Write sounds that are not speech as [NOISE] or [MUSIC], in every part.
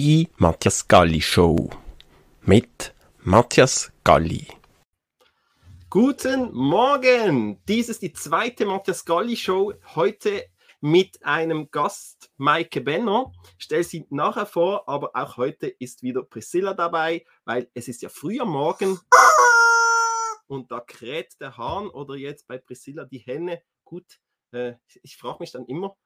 Die Matthias Galli Show mit Matthias Galli. Guten Morgen! Dies ist die zweite Matthias Galli Show. Heute mit einem Gast, Maike Benner. Ich stelle sie nachher vor, aber auch heute ist wieder Priscilla dabei, weil es ist ja früh am Morgen und da kräht der Hahn oder jetzt bei Priscilla die Henne. Gut, äh, ich frage mich dann immer,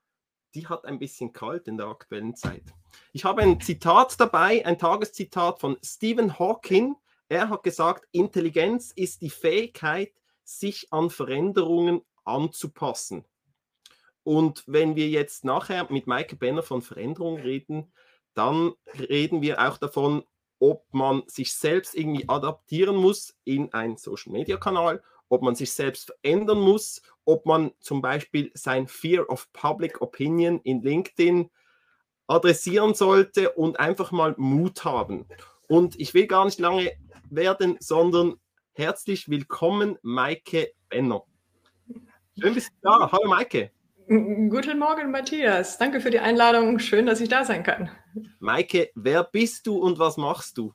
die hat ein bisschen kalt in der aktuellen Zeit. Ich habe ein Zitat dabei, ein Tageszitat von Stephen Hawking. Er hat gesagt, Intelligenz ist die Fähigkeit, sich an Veränderungen anzupassen. Und wenn wir jetzt nachher mit Michael Benner von Veränderungen reden, dann reden wir auch davon, ob man sich selbst irgendwie adaptieren muss in einen Social-Media-Kanal, ob man sich selbst verändern muss, ob man zum Beispiel sein Fear of Public Opinion in LinkedIn adressieren sollte und einfach mal Mut haben. Und ich will gar nicht lange werden, sondern herzlich willkommen, Maike Benner. Schön bist du da. Hallo Maike. Guten Morgen, Matthias. Danke für die Einladung. Schön, dass ich da sein kann. Maike, wer bist du und was machst du?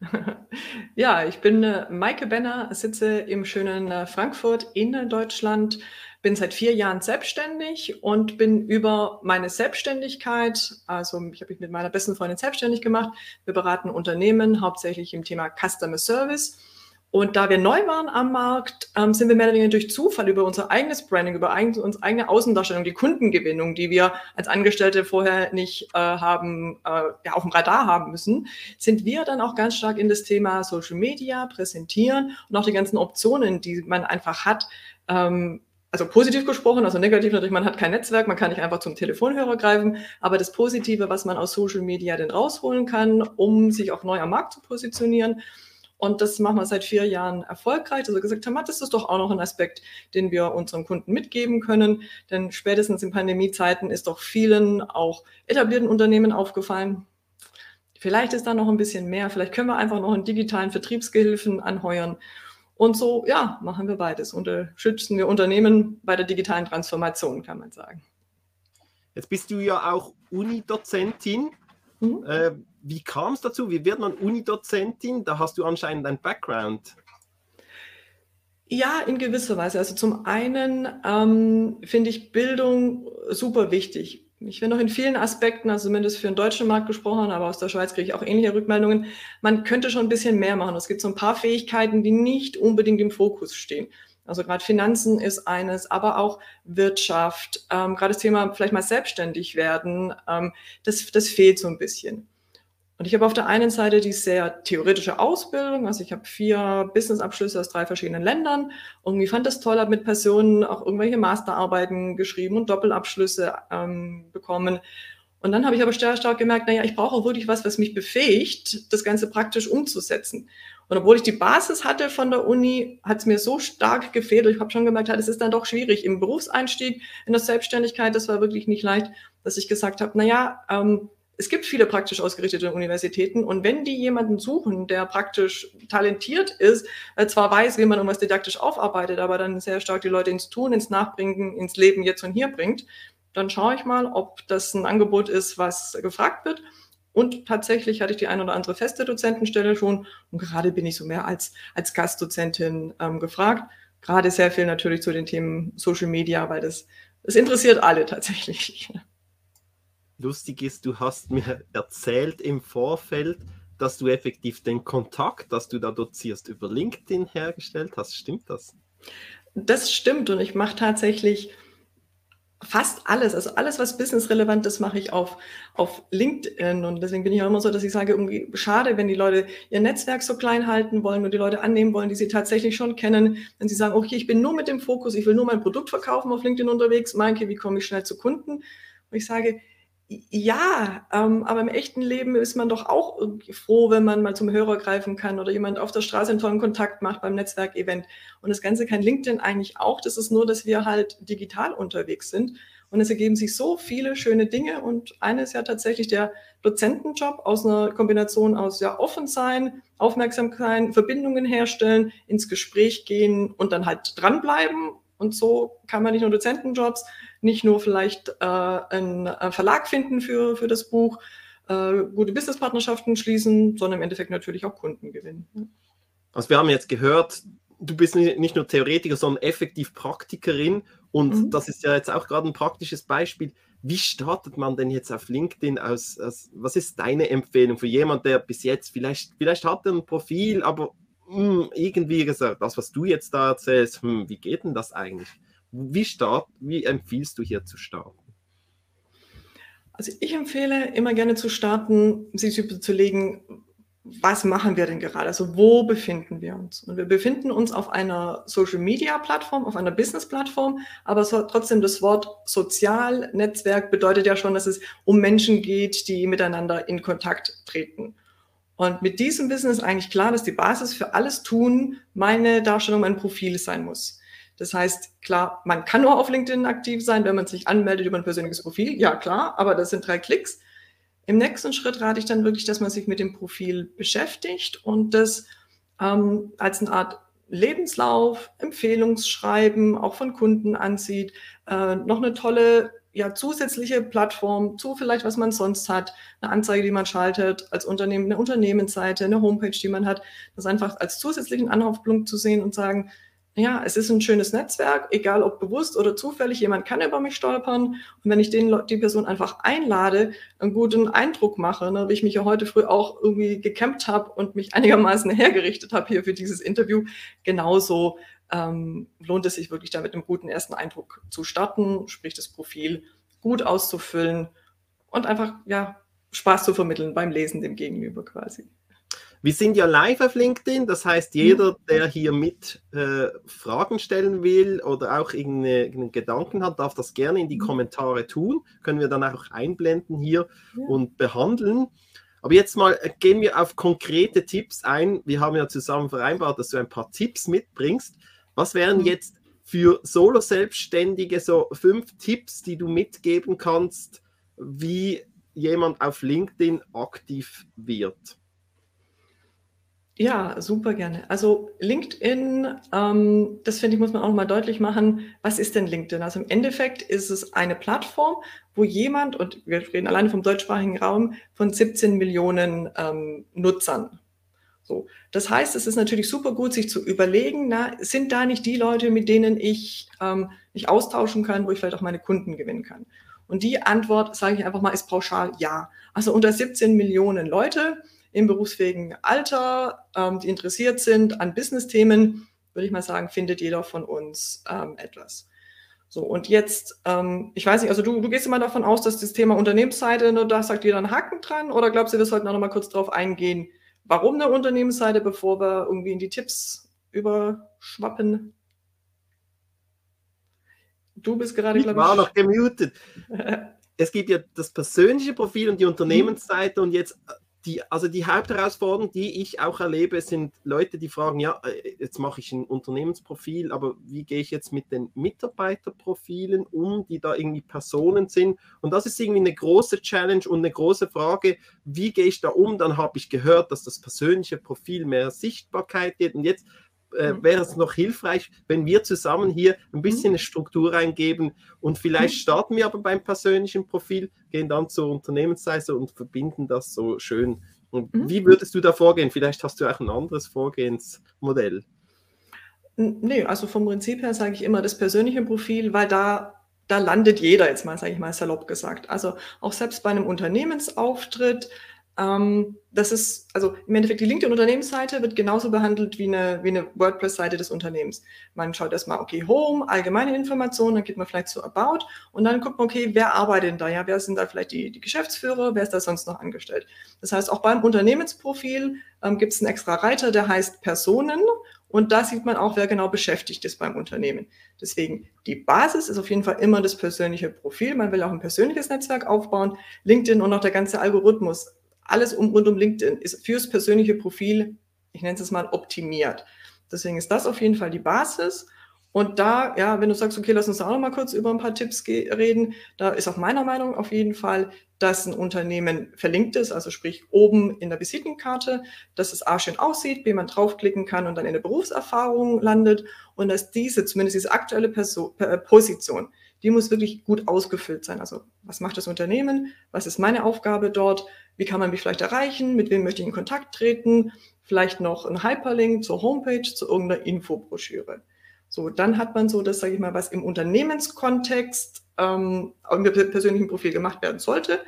[LAUGHS] ja, ich bin äh, Maike Benner, sitze im schönen äh, Frankfurt in Deutschland, bin seit vier Jahren selbstständig und bin über meine Selbstständigkeit, also ich habe mich mit meiner besten Freundin selbstständig gemacht. Wir beraten Unternehmen hauptsächlich im Thema Customer Service und da wir neu waren am Markt, ähm, sind wir mehr oder weniger durch Zufall über unser eigenes Branding, über eigen, unsere eigene Außendarstellung, die Kundengewinnung, die wir als Angestellte vorher nicht äh, haben, äh, ja, auf dem Radar haben müssen, sind wir dann auch ganz stark in das Thema Social Media präsentieren und auch die ganzen Optionen, die man einfach hat, ähm, also positiv gesprochen, also negativ natürlich, man hat kein Netzwerk, man kann nicht einfach zum Telefonhörer greifen, aber das Positive, was man aus Social Media denn rausholen kann, um sich auch neu am Markt zu positionieren, und das machen wir seit vier Jahren erfolgreich. Also gesagt haben, das ist doch auch noch ein Aspekt, den wir unseren Kunden mitgeben können. Denn spätestens in Pandemiezeiten ist doch vielen auch etablierten Unternehmen aufgefallen. Vielleicht ist da noch ein bisschen mehr. Vielleicht können wir einfach noch einen digitalen Vertriebsgehilfen anheuern. Und so, ja, machen wir beides. Unterstützen wir Unternehmen bei der digitalen Transformation, kann man sagen. Jetzt bist du ja auch Unidozentin. Mhm. Äh, wie kam es dazu? Wie wird man Unidozentin? Da hast du anscheinend einen Background. Ja, in gewisser Weise. Also zum einen ähm, finde ich Bildung super wichtig. Ich bin noch in vielen Aspekten, also zumindest für den deutschen Markt gesprochen, aber aus der Schweiz kriege ich auch ähnliche Rückmeldungen. Man könnte schon ein bisschen mehr machen. Es gibt so ein paar Fähigkeiten, die nicht unbedingt im Fokus stehen. Also gerade Finanzen ist eines, aber auch Wirtschaft, ähm, gerade das Thema vielleicht mal selbstständig werden, ähm, das, das fehlt so ein bisschen. Und ich habe auf der einen Seite die sehr theoretische Ausbildung, also ich habe vier Businessabschlüsse aus drei verschiedenen Ländern. Irgendwie fand das toll, habe mit Personen auch irgendwelche Masterarbeiten geschrieben und Doppelabschlüsse ähm, bekommen. Und dann habe ich aber sehr stark gemerkt, naja, ich brauche auch wirklich was, was mich befähigt, das Ganze praktisch umzusetzen. Und obwohl ich die Basis hatte von der Uni, hat es mir so stark gefehlt. Ich habe schon gemerkt, es ist dann doch schwierig im Berufseinstieg, in der Selbstständigkeit. Das war wirklich nicht leicht, dass ich gesagt habe, naja, ähm, es gibt viele praktisch ausgerichtete Universitäten und wenn die jemanden suchen, der praktisch talentiert ist, äh, zwar weiß, wie man irgendwas didaktisch aufarbeitet, aber dann sehr stark die Leute ins Tun, ins Nachbringen, ins Leben jetzt und hier bringt, dann schaue ich mal, ob das ein Angebot ist, was gefragt wird. Und tatsächlich hatte ich die ein oder andere feste Dozentenstelle schon und gerade bin ich so mehr als, als Gastdozentin ähm, gefragt. Gerade sehr viel natürlich zu den Themen Social Media, weil das, das interessiert alle tatsächlich. Lustig ist, du hast mir erzählt im Vorfeld, dass du effektiv den Kontakt, dass du da dozierst, über LinkedIn hergestellt hast. Stimmt das? Das stimmt und ich mache tatsächlich fast alles, also alles, was businessrelevant ist, mache ich auf, auf LinkedIn. Und deswegen bin ich auch immer so, dass ich sage, irgendwie schade, wenn die Leute ihr Netzwerk so klein halten wollen und die Leute annehmen wollen, die sie tatsächlich schon kennen. Wenn sie sagen, okay, ich bin nur mit dem Fokus, ich will nur mein Produkt verkaufen auf LinkedIn unterwegs, Meinke, wie komme ich schnell zu Kunden? Und ich sage, ja, ähm, aber im echten Leben ist man doch auch froh, wenn man mal zum Hörer greifen kann oder jemand auf der Straße einen tollen Kontakt macht beim Netzwerkevent. Und das Ganze kann LinkedIn eigentlich auch. Das ist nur, dass wir halt digital unterwegs sind. Und es ergeben sich so viele schöne Dinge. Und eines ist ja tatsächlich der Dozentenjob aus einer Kombination aus ja offen sein, aufmerksam sein, Verbindungen herstellen, ins Gespräch gehen und dann halt dranbleiben. Und so kann man nicht nur Dozentenjobs, nicht nur vielleicht äh, einen äh, Verlag finden für, für das Buch, äh, gute Businesspartnerschaften schließen, sondern im Endeffekt natürlich auch Kunden gewinnen. Also wir haben jetzt gehört, du bist nicht nur Theoretiker, sondern effektiv Praktikerin. Und mhm. das ist ja jetzt auch gerade ein praktisches Beispiel. Wie startet man denn jetzt auf LinkedIn aus, aus was ist deine Empfehlung für jemand, der bis jetzt vielleicht, vielleicht hat er ein Profil, aber mh, hm, irgendwie gesagt, das, was du jetzt da erzählst, hm, wie geht denn das eigentlich? Wie, start, wie empfiehlst du hier zu starten? Also ich empfehle immer gerne zu starten, sich zu überlegen, was machen wir denn gerade? Also wo befinden wir uns? Und wir befinden uns auf einer Social-Media-Plattform, auf einer Business-Plattform, aber so, trotzdem das Wort Sozialnetzwerk bedeutet ja schon, dass es um Menschen geht, die miteinander in Kontakt treten. Und mit diesem Wissen ist eigentlich klar, dass die Basis für alles tun meine Darstellung, mein Profil sein muss. Das heißt, klar, man kann nur auf LinkedIn aktiv sein, wenn man sich anmeldet über ein persönliches Profil. Ja, klar, aber das sind drei Klicks. Im nächsten Schritt rate ich dann wirklich, dass man sich mit dem Profil beschäftigt und das ähm, als eine Art Lebenslauf, Empfehlungsschreiben auch von Kunden ansieht, äh, noch eine tolle ja, zusätzliche Plattform zu vielleicht, was man sonst hat, eine Anzeige, die man schaltet, als Unternehmen, eine Unternehmensseite, eine Homepage, die man hat, das einfach als zusätzlichen Anlaufpunkt zu sehen und sagen, ja, es ist ein schönes Netzwerk, egal ob bewusst oder zufällig, jemand kann über mich stolpern. Und wenn ich den, die Person einfach einlade, einen guten Eindruck mache, ne, wie ich mich ja heute früh auch irgendwie gekämpft habe und mich einigermaßen hergerichtet habe hier für dieses Interview, genauso ähm, lohnt es sich wirklich da mit einem guten ersten Eindruck zu starten, sprich das Profil gut auszufüllen und einfach ja, Spaß zu vermitteln beim Lesen dem Gegenüber quasi. Wir sind ja live auf LinkedIn, das heißt, jeder, der hier mit äh, Fragen stellen will oder auch irgendeinen Gedanken hat, darf das gerne in die mhm. Kommentare tun. Können wir dann auch einblenden hier ja. und behandeln. Aber jetzt mal äh, gehen wir auf konkrete Tipps ein. Wir haben ja zusammen vereinbart, dass du ein paar Tipps mitbringst. Was wären mhm. jetzt für Solo-Selbstständige so fünf Tipps, die du mitgeben kannst, wie jemand auf LinkedIn aktiv wird? Ja, super gerne. Also LinkedIn, ähm, das finde ich, muss man auch mal deutlich machen. Was ist denn LinkedIn? Also im Endeffekt ist es eine Plattform, wo jemand, und wir reden alleine vom deutschsprachigen Raum, von 17 Millionen ähm, Nutzern. So. Das heißt, es ist natürlich super gut, sich zu überlegen, na, sind da nicht die Leute, mit denen ich ähm, mich austauschen kann, wo ich vielleicht auch meine Kunden gewinnen kann? Und die Antwort, sage ich einfach mal, ist pauschal ja. Also unter 17 Millionen Leute im berufsfähigen Alter, ähm, die interessiert sind an Business-Themen, würde ich mal sagen, findet jeder von uns ähm, etwas. So, und jetzt, ähm, ich weiß nicht, also du, du gehst immer davon aus, dass das Thema Unternehmensseite, nur da sagt jeder einen Haken dran, oder glaubst du, wir sollten auch noch mal kurz drauf eingehen, warum eine Unternehmensseite, bevor wir irgendwie in die Tipps überschwappen? Du bist gerade, glaube ich. war noch gemutet. [LAUGHS] es gibt ja das persönliche Profil und die Unternehmensseite und jetzt die, also die Hauptherausforderung, die ich auch erlebe, sind Leute, die fragen, ja, äh, jetzt mache ich ein Unternehmensprofil, aber wie gehe ich jetzt mit den Mitarbeiterprofilen um, die da irgendwie Personen sind? Und das ist irgendwie eine große Challenge und eine große Frage, wie gehe ich da um? Dann habe ich gehört, dass das persönliche Profil mehr Sichtbarkeit geht. Und jetzt äh, mhm. wäre es noch hilfreich, wenn wir zusammen hier ein bisschen mhm. eine Struktur reingeben und vielleicht mhm. starten wir aber beim persönlichen Profil, gehen dann zur Unternehmensseite und verbinden das so schön. Und wie würdest du da vorgehen? Vielleicht hast du auch ein anderes Vorgehensmodell. Nee, also vom Prinzip her sage ich immer das persönliche Profil, weil da da landet jeder jetzt mal, sage ich mal salopp gesagt. Also auch selbst bei einem Unternehmensauftritt ähm, das ist, also im Endeffekt die LinkedIn-Unternehmensseite wird genauso behandelt wie eine, wie eine WordPress-Seite des Unternehmens. Man schaut erstmal, okay, Home, allgemeine Informationen, dann geht man vielleicht zu About und dann guckt man, okay, wer arbeitet denn da? Ja, wer sind da vielleicht die, die Geschäftsführer? Wer ist da sonst noch angestellt? Das heißt, auch beim Unternehmensprofil ähm, gibt es einen extra Reiter, der heißt Personen und da sieht man auch, wer genau beschäftigt ist beim Unternehmen. Deswegen, die Basis ist auf jeden Fall immer das persönliche Profil. Man will auch ein persönliches Netzwerk aufbauen. LinkedIn und auch der ganze Algorithmus alles um, rund um LinkedIn ist fürs persönliche Profil, ich nenne es mal, optimiert. Deswegen ist das auf jeden Fall die Basis. Und da, ja, wenn du sagst, okay, lass uns auch noch mal kurz über ein paar Tipps reden, da ist auch meiner Meinung auf jeden Fall, dass ein Unternehmen verlinkt ist, also sprich oben in der Visitenkarte, dass es A schön aussieht, B man draufklicken kann und dann in der Berufserfahrung landet und dass diese, zumindest diese aktuelle Person, äh, Position, die muss wirklich gut ausgefüllt sein. Also was macht das Unternehmen? Was ist meine Aufgabe dort? Wie kann man mich vielleicht erreichen, mit wem möchte ich in Kontakt treten, vielleicht noch ein Hyperlink zur Homepage, zu irgendeiner Infobroschüre. So, dann hat man so das, sage ich mal, was im Unternehmenskontext ähm, im persönlichen Profil gemacht werden sollte,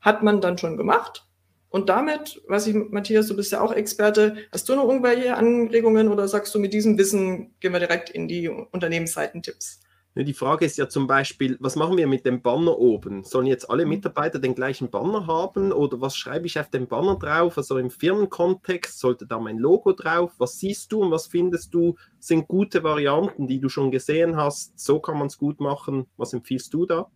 hat man dann schon gemacht. Und damit, was ich, Matthias, du bist ja auch Experte, hast du noch irgendwelche Anregungen oder sagst du, mit diesem Wissen gehen wir direkt in die Unternehmensseiten-Tipps? Die Frage ist ja zum Beispiel, was machen wir mit dem Banner oben? Sollen jetzt alle mhm. Mitarbeiter den gleichen Banner haben oder was schreibe ich auf dem Banner drauf? Also im Firmenkontext sollte da mein Logo drauf? Was siehst du und was findest du sind gute Varianten, die du schon gesehen hast? So kann man es gut machen. Was empfiehlst du da?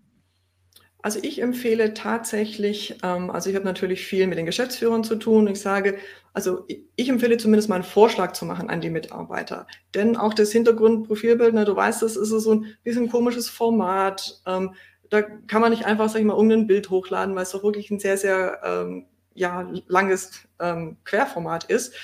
Also ich empfehle tatsächlich, ähm, also ich habe natürlich viel mit den Geschäftsführern zu tun. Ich sage, also ich empfehle zumindest mal einen Vorschlag zu machen an die Mitarbeiter. Denn auch das Hintergrundprofilbild, ne, du weißt, das ist so ein bisschen komisches Format. Ähm, da kann man nicht einfach, sag ich mal, irgendein Bild hochladen, weil es doch wirklich ein sehr, sehr ähm, ja, langes ähm, Querformat ist.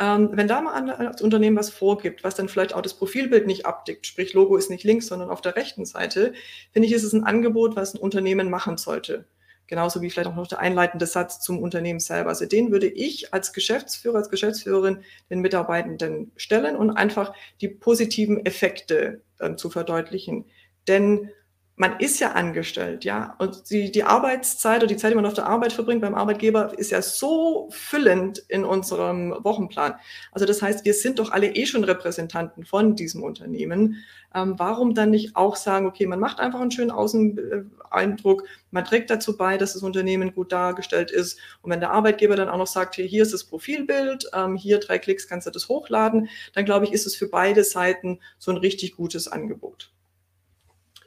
Ähm, wenn da mal das Unternehmen was vorgibt, was dann vielleicht auch das Profilbild nicht abdeckt, sprich Logo ist nicht links, sondern auf der rechten Seite, finde ich, ist es ein Angebot, was ein Unternehmen machen sollte. Genauso wie vielleicht auch noch der einleitende Satz zum Unternehmen selber. Also den würde ich als Geschäftsführer, als Geschäftsführerin den Mitarbeitenden stellen und einfach die positiven Effekte äh, zu verdeutlichen. Denn man ist ja angestellt, ja, und die, die Arbeitszeit oder die Zeit, die man auf der Arbeit verbringt beim Arbeitgeber, ist ja so füllend in unserem Wochenplan. Also das heißt, wir sind doch alle eh schon Repräsentanten von diesem Unternehmen. Ähm, warum dann nicht auch sagen, okay, man macht einfach einen schönen Außeneindruck, man trägt dazu bei, dass das Unternehmen gut dargestellt ist. Und wenn der Arbeitgeber dann auch noch sagt, hier, hier ist das Profilbild, ähm, hier drei Klicks kannst du das hochladen, dann glaube ich, ist es für beide Seiten so ein richtig gutes Angebot.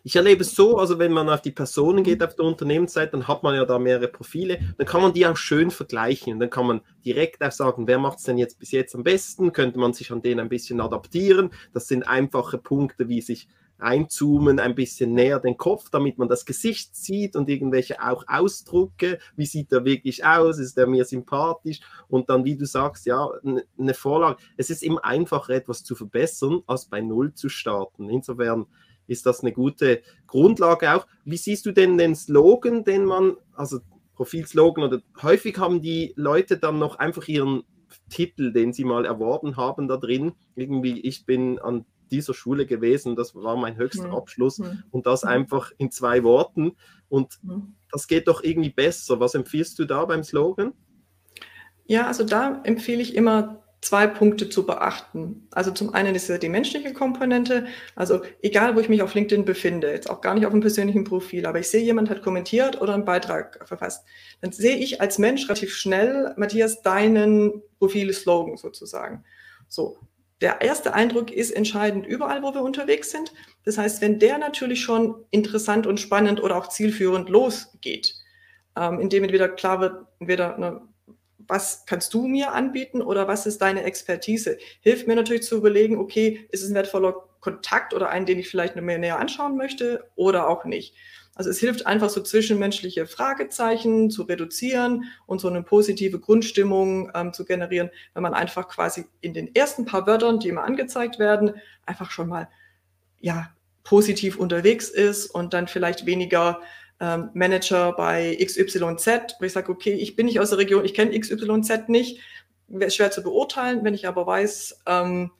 Ich erlebe es so, also wenn man auf die Personen geht auf der Unternehmensseite, dann hat man ja da mehrere Profile, dann kann man die auch schön vergleichen. Dann kann man direkt auch sagen, wer macht es denn jetzt bis jetzt am besten? Könnte man sich an denen ein bisschen adaptieren? Das sind einfache Punkte, wie sich einzoomen, ein bisschen näher den Kopf, damit man das Gesicht sieht und irgendwelche auch Ausdrucke. Wie sieht er wirklich aus? Ist er mir sympathisch? Und dann, wie du sagst, ja, eine Vorlage. Es ist immer einfacher, etwas zu verbessern, als bei Null zu starten. Insofern ist das eine gute Grundlage auch. Wie siehst du denn den Slogan, den man, also Profilslogan oder häufig haben die Leute dann noch einfach ihren Titel, den sie mal erworben haben, da drin. Irgendwie, ich bin an dieser Schule gewesen, das war mein höchster mhm. Abschluss mhm. und das mhm. einfach in zwei Worten. Und mhm. das geht doch irgendwie besser. Was empfiehlst du da beim Slogan? Ja, also da empfehle ich immer zwei Punkte zu beachten. Also zum einen ist ja die menschliche Komponente. Also egal, wo ich mich auf LinkedIn befinde, jetzt auch gar nicht auf einem persönlichen Profil, aber ich sehe, jemand hat kommentiert oder einen Beitrag verfasst, dann sehe ich als Mensch relativ schnell, Matthias, deinen Profil-Slogan sozusagen. So. Der erste Eindruck ist entscheidend überall, wo wir unterwegs sind. Das heißt, wenn der natürlich schon interessant und spannend oder auch zielführend losgeht, ähm, indem entweder klar wird, entweder eine was kannst du mir anbieten oder was ist deine Expertise? Hilft mir natürlich zu überlegen, okay, ist es ein wertvoller Kontakt oder einen, den ich vielleicht noch mehr näher anschauen möchte oder auch nicht. Also es hilft einfach so zwischenmenschliche Fragezeichen zu reduzieren und so eine positive Grundstimmung ähm, zu generieren, wenn man einfach quasi in den ersten paar Wörtern, die immer angezeigt werden, einfach schon mal ja positiv unterwegs ist und dann vielleicht weniger ähm, Manager bei XYZ, wo ich sage, okay, ich bin nicht aus der Region, ich kenne XYZ nicht, wäre schwer zu beurteilen, wenn ich aber weiß, ähm,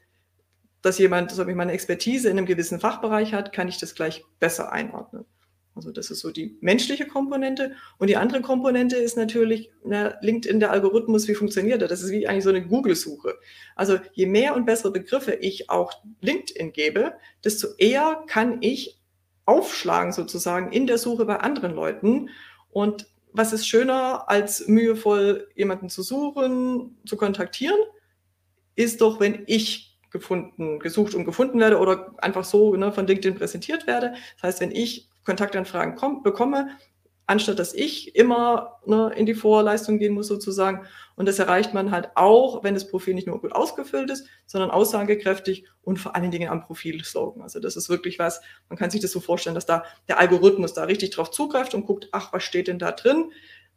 dass jemand, so meine Expertise in einem gewissen Fachbereich hat, kann ich das gleich besser einordnen. Also das ist so die menschliche Komponente. Und die andere Komponente ist natürlich na, LinkedIn, der Algorithmus, wie funktioniert er? Das ist wie eigentlich so eine Google-Suche. Also je mehr und bessere Begriffe ich auch LinkedIn gebe, desto eher kann ich aufschlagen sozusagen in der Suche bei anderen Leuten. Und was ist schöner, als mühevoll jemanden zu suchen, zu kontaktieren, ist doch, wenn ich gefunden, gesucht und gefunden werde oder einfach so ne, von LinkedIn präsentiert werde. Das heißt, wenn ich Kontaktanfragen komm, bekomme, anstatt dass ich immer ne, in die Vorleistung gehen muss sozusagen. Und das erreicht man halt auch, wenn das Profil nicht nur gut ausgefüllt ist, sondern aussagekräftig und vor allen Dingen am Profil-Slogan. Also das ist wirklich was, man kann sich das so vorstellen, dass da der Algorithmus da richtig drauf zugreift und guckt, ach, was steht denn da drin?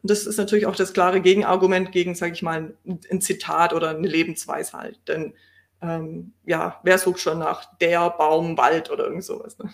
Und das ist natürlich auch das klare Gegenargument gegen, sage ich mal, ein Zitat oder eine Lebensweisheit. Denn ähm, ja, wer sucht schon nach der Baum, Wald oder irgend sowas? Ne?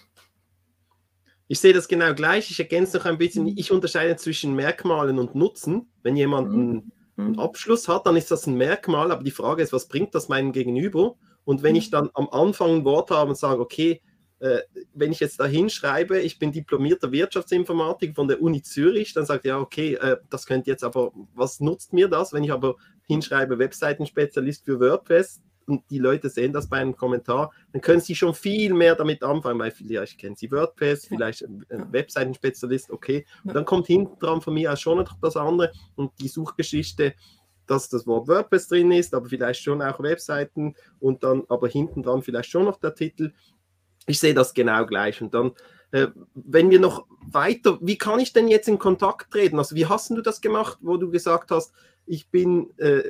Ich sehe das genau gleich. Ich ergänze noch ein bisschen. Mhm. Ich unterscheide zwischen Merkmalen und Nutzen. Wenn jemand mhm. einen, einen Abschluss hat, dann ist das ein Merkmal. Aber die Frage ist, was bringt das meinem Gegenüber? Und wenn ich dann am Anfang ein Wort habe und sage, okay, äh, wenn ich jetzt da hinschreibe, ich bin diplomierter Wirtschaftsinformatik von der Uni Zürich, dann sagt ja, okay, äh, das könnte jetzt aber, was nutzt mir das, wenn ich aber hinschreibe, Webseitenspezialist für WordPress und die Leute sehen das bei einem Kommentar, dann können sie schon viel mehr damit anfangen, weil vielleicht kennen sie WordPress, vielleicht ein Webseitenspezialist, okay. Und dann kommt hinten dran von mir auch schon noch das andere und die Suchgeschichte, dass das Wort WordPress drin ist, aber vielleicht schon auch Webseiten und dann aber hinten dran vielleicht schon noch der Titel ich sehe das genau gleich. Und dann, äh, wenn wir noch weiter, wie kann ich denn jetzt in Kontakt treten? Also wie hast du das gemacht, wo du gesagt hast, ich bin, äh,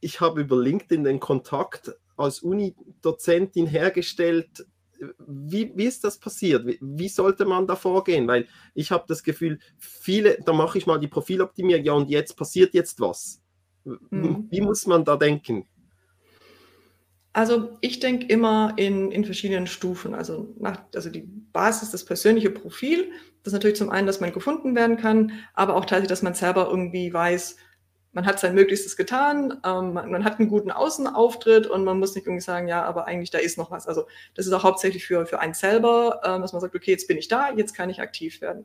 ich habe über LinkedIn den Kontakt als Uni-Dozentin hergestellt. Wie, wie ist das passiert? Wie, wie sollte man da vorgehen? Weil ich habe das Gefühl, viele, da mache ich mal die Profiloptimierung, ja und jetzt passiert jetzt was. Mhm. Wie muss man da denken? Also ich denke immer in, in verschiedenen Stufen. Also, nach, also die Basis, das persönliche Profil, das ist natürlich zum einen, dass man gefunden werden kann, aber auch tatsächlich, dass man selber irgendwie weiß, man hat sein Möglichstes getan, ähm, man, man, hat einen guten Außenauftritt und man muss nicht irgendwie sagen, ja, aber eigentlich da ist noch was. Also das ist auch hauptsächlich für, für einen selber, ähm, dass man sagt, okay, jetzt bin ich da, jetzt kann ich aktiv werden.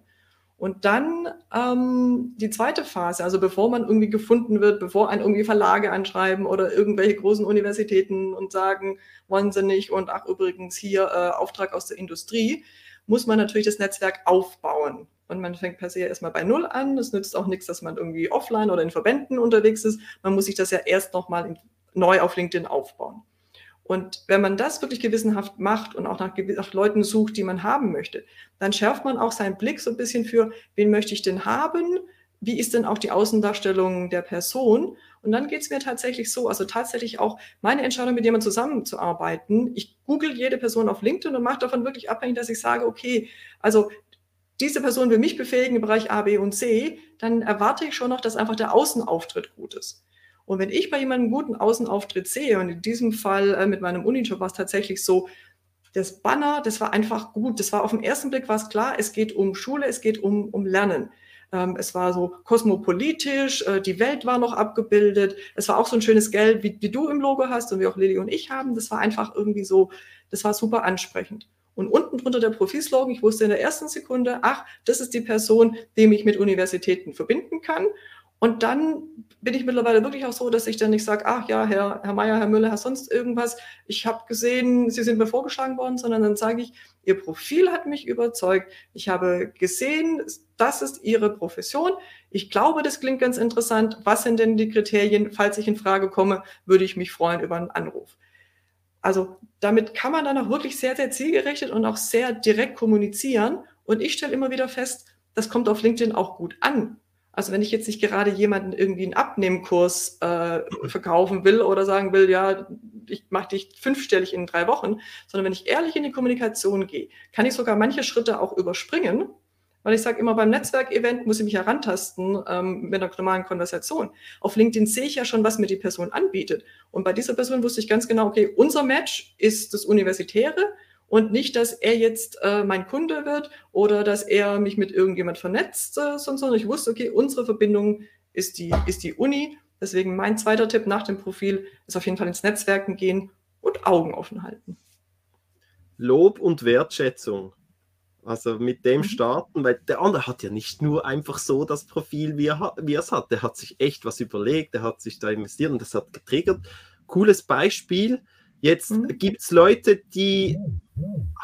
Und dann ähm, die zweite Phase, also bevor man irgendwie gefunden wird, bevor ein irgendwie Verlage anschreiben oder irgendwelche großen Universitäten und sagen, wollen sie nicht und ach übrigens hier äh, Auftrag aus der Industrie, muss man natürlich das Netzwerk aufbauen. Und man fängt per se erstmal bei Null an. Es nützt auch nichts, dass man irgendwie offline oder in Verbänden unterwegs ist. Man muss sich das ja erst nochmal neu auf LinkedIn aufbauen. Und wenn man das wirklich gewissenhaft macht und auch nach, nach, Leuten sucht, die man haben möchte, dann schärft man auch seinen Blick so ein bisschen für, wen möchte ich denn haben? Wie ist denn auch die Außendarstellung der Person? Und dann geht es mir tatsächlich so, also tatsächlich auch meine Entscheidung, mit jemandem zusammenzuarbeiten. Ich google jede Person auf LinkedIn und mache davon wirklich abhängig, dass ich sage, okay, also diese Person will mich befähigen im Bereich A, B und C, dann erwarte ich schon noch, dass einfach der Außenauftritt gut ist. Und wenn ich bei jemandem einen guten Außenauftritt sehe, und in diesem Fall äh, mit meinem Unijob war es tatsächlich so, das Banner, das war einfach gut. Das war auf den ersten Blick war es klar, es geht um Schule, es geht um, um Lernen. Ähm, es war so kosmopolitisch, äh, die Welt war noch abgebildet. Es war auch so ein schönes Geld, wie, wie du im Logo hast und wie auch Lili und ich haben. Das war einfach irgendwie so, das war super ansprechend. Und unten drunter der Profilslogan, ich wusste in der ersten Sekunde, ach, das ist die Person, die mich mit Universitäten verbinden kann. Und dann bin ich mittlerweile wirklich auch so, dass ich dann nicht sage, ach ja, Herr, Herr Meier, Herr Müller, Herr sonst irgendwas, ich habe gesehen, Sie sind mir vorgeschlagen worden, sondern dann sage ich, Ihr Profil hat mich überzeugt. Ich habe gesehen, das ist Ihre Profession. Ich glaube, das klingt ganz interessant. Was sind denn die Kriterien? Falls ich in Frage komme, würde ich mich freuen über einen Anruf. Also damit kann man dann auch wirklich sehr, sehr zielgerichtet und auch sehr direkt kommunizieren. Und ich stelle immer wieder fest, das kommt auf LinkedIn auch gut an. Also wenn ich jetzt nicht gerade jemanden irgendwie einen Abnehmkurs äh, verkaufen will oder sagen will, ja, ich mache dich fünfstellig in drei Wochen, sondern wenn ich ehrlich in die Kommunikation gehe, kann ich sogar manche Schritte auch überspringen, weil ich sage immer, beim Netzwerkevent muss ich mich herantasten ähm, mit einer normalen Konversation. Auf LinkedIn sehe ich ja schon, was mir die Person anbietet. Und bei dieser Person wusste ich ganz genau, okay, unser Match ist das Universitäre und nicht, dass er jetzt äh, mein Kunde wird oder dass er mich mit irgendjemand vernetzt, äh, sondern ich wusste, okay, unsere Verbindung ist die, ist die Uni. Deswegen mein zweiter Tipp nach dem Profil ist auf jeden Fall ins Netzwerken gehen und Augen offen halten. Lob und Wertschätzung. Also mit dem mhm. starten, weil der andere hat ja nicht nur einfach so das Profil, wie er, wie er es hat. Der hat sich echt was überlegt, der hat sich da investiert und das hat getriggert. Cooles Beispiel. Jetzt mhm. gibt es Leute, die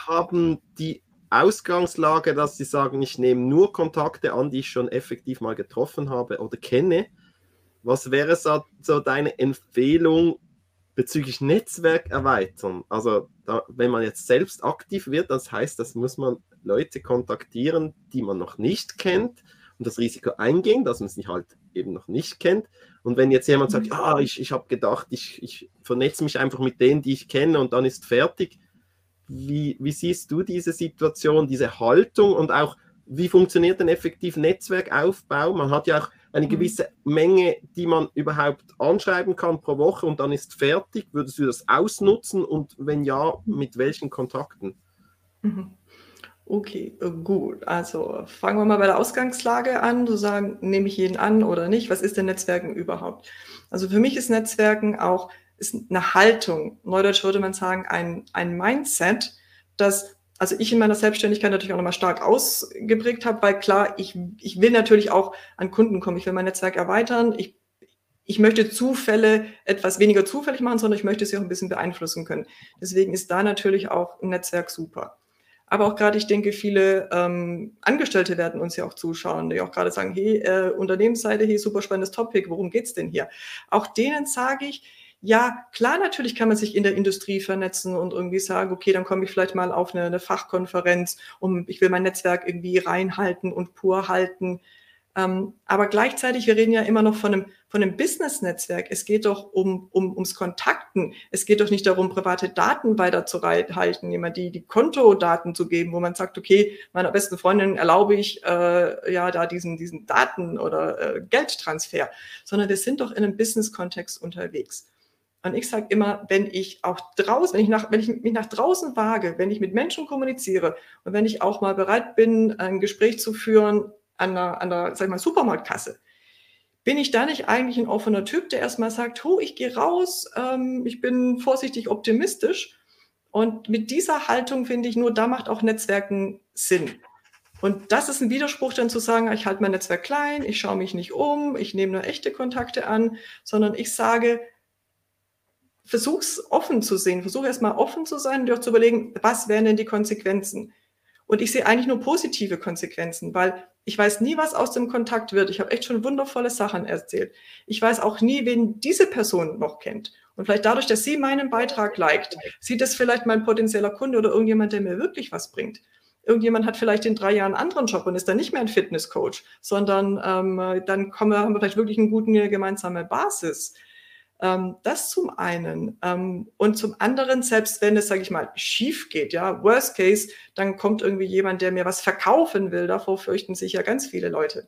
haben die Ausgangslage, dass sie sagen, ich nehme nur Kontakte an, die ich schon effektiv mal getroffen habe oder kenne. Was wäre so, so deine Empfehlung bezüglich Netzwerk erweitern? Also, da, wenn man jetzt selbst aktiv wird, das heißt, das muss man Leute kontaktieren, die man noch nicht kennt und das Risiko eingehen, dass man sie halt eben noch nicht kennt. Und wenn jetzt jemand sagt, ah, ich, ich habe gedacht, ich, ich vernetze mich einfach mit denen, die ich kenne und dann ist fertig, wie, wie siehst du diese Situation, diese Haltung und auch, wie funktioniert denn effektiv Netzwerkaufbau? Man hat ja auch eine mhm. gewisse Menge, die man überhaupt anschreiben kann pro Woche und dann ist fertig. Würdest du das ausnutzen und wenn ja, mit welchen Kontakten? Mhm. Okay, äh, gut. Also fangen wir mal bei der Ausgangslage an, zu sagen, nehme ich jeden an oder nicht? Was ist denn Netzwerken überhaupt? Also für mich ist Netzwerken auch ist eine Haltung. Neudeutsch würde man sagen, ein, ein Mindset, das also ich in meiner Selbstständigkeit natürlich auch nochmal stark ausgeprägt habe, weil klar, ich, ich will natürlich auch an Kunden kommen, ich will mein Netzwerk erweitern, ich, ich möchte Zufälle etwas weniger zufällig machen, sondern ich möchte sie auch ein bisschen beeinflussen können. Deswegen ist da natürlich auch ein Netzwerk super. Aber auch gerade, ich denke, viele ähm, Angestellte werden uns ja auch zuschauen, die auch gerade sagen, hey, äh, Unternehmensseite, hey, super spannendes Topic, worum geht's denn hier? Auch denen sage ich, ja, klar, natürlich kann man sich in der Industrie vernetzen und irgendwie sagen, okay, dann komme ich vielleicht mal auf eine, eine Fachkonferenz und ich will mein Netzwerk irgendwie reinhalten und pur halten. Ähm, aber gleichzeitig, wir reden ja immer noch von einem, von einem Business-Netzwerk. Es geht doch um, um, ums Kontakten. Es geht doch nicht darum, private Daten weiterzuhalten, jemand die, die Kontodaten zu geben, wo man sagt, okay, meiner besten Freundin erlaube ich äh, ja da diesen, diesen Daten oder äh, Geldtransfer, sondern wir sind doch in einem Business-Kontext unterwegs. Und ich sage immer, wenn ich auch draußen, wenn ich, nach, wenn ich mich nach draußen wage, wenn ich mit Menschen kommuniziere und wenn ich auch mal bereit bin, ein Gespräch zu führen an der, an der sag ich mal, Supermarktkasse, bin ich da nicht eigentlich ein offener Typ, der erstmal sagt, oh, ich gehe raus, ähm, ich bin vorsichtig optimistisch. Und mit dieser Haltung finde ich, nur da macht auch Netzwerken Sinn. Und das ist ein Widerspruch, dann zu sagen, ich halte mein Netzwerk klein, ich schaue mich nicht um, ich nehme nur echte Kontakte an, sondern ich sage, versuch's offen zu sehen, versuch erstmal offen zu sein und dir auch zu überlegen, was wären denn die Konsequenzen? Und ich sehe eigentlich nur positive Konsequenzen, weil ich weiß nie, was aus dem Kontakt wird. Ich habe echt schon wundervolle Sachen erzählt. Ich weiß auch nie, wen diese Person noch kennt. Und vielleicht dadurch, dass sie meinen Beitrag liked, sieht es vielleicht mein potenzieller Kunde oder irgendjemand, der mir wirklich was bringt. Irgendjemand hat vielleicht in drei Jahren einen anderen Job und ist dann nicht mehr ein Fitnesscoach, sondern ähm, dann kommen wir, haben wir vielleicht wirklich eine gute gemeinsame Basis. Ähm, das zum einen. Ähm, und zum anderen, selbst wenn es, sage ich mal, schief geht, ja, worst case, dann kommt irgendwie jemand, der mir was verkaufen will. Davor fürchten sich ja ganz viele Leute.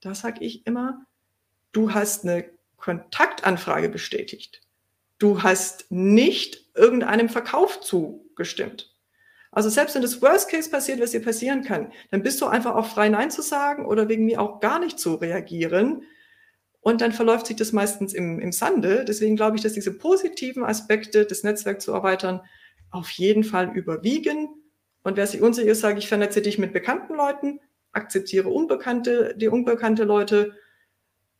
Da sage ich immer, du hast eine Kontaktanfrage bestätigt. Du hast nicht irgendeinem Verkauf zugestimmt. Also selbst wenn das Worst Case passiert, was dir passieren kann, dann bist du einfach auch frei Nein zu sagen oder wegen mir auch gar nicht zu reagieren, und dann verläuft sich das meistens im, im Sande. Deswegen glaube ich, dass diese positiven Aspekte des Netzwerks zu erweitern auf jeden Fall überwiegen. Und wer sich unsicher ist, sage ich, vernetze dich mit bekannten Leuten, akzeptiere Unbekannte, die unbekannte Leute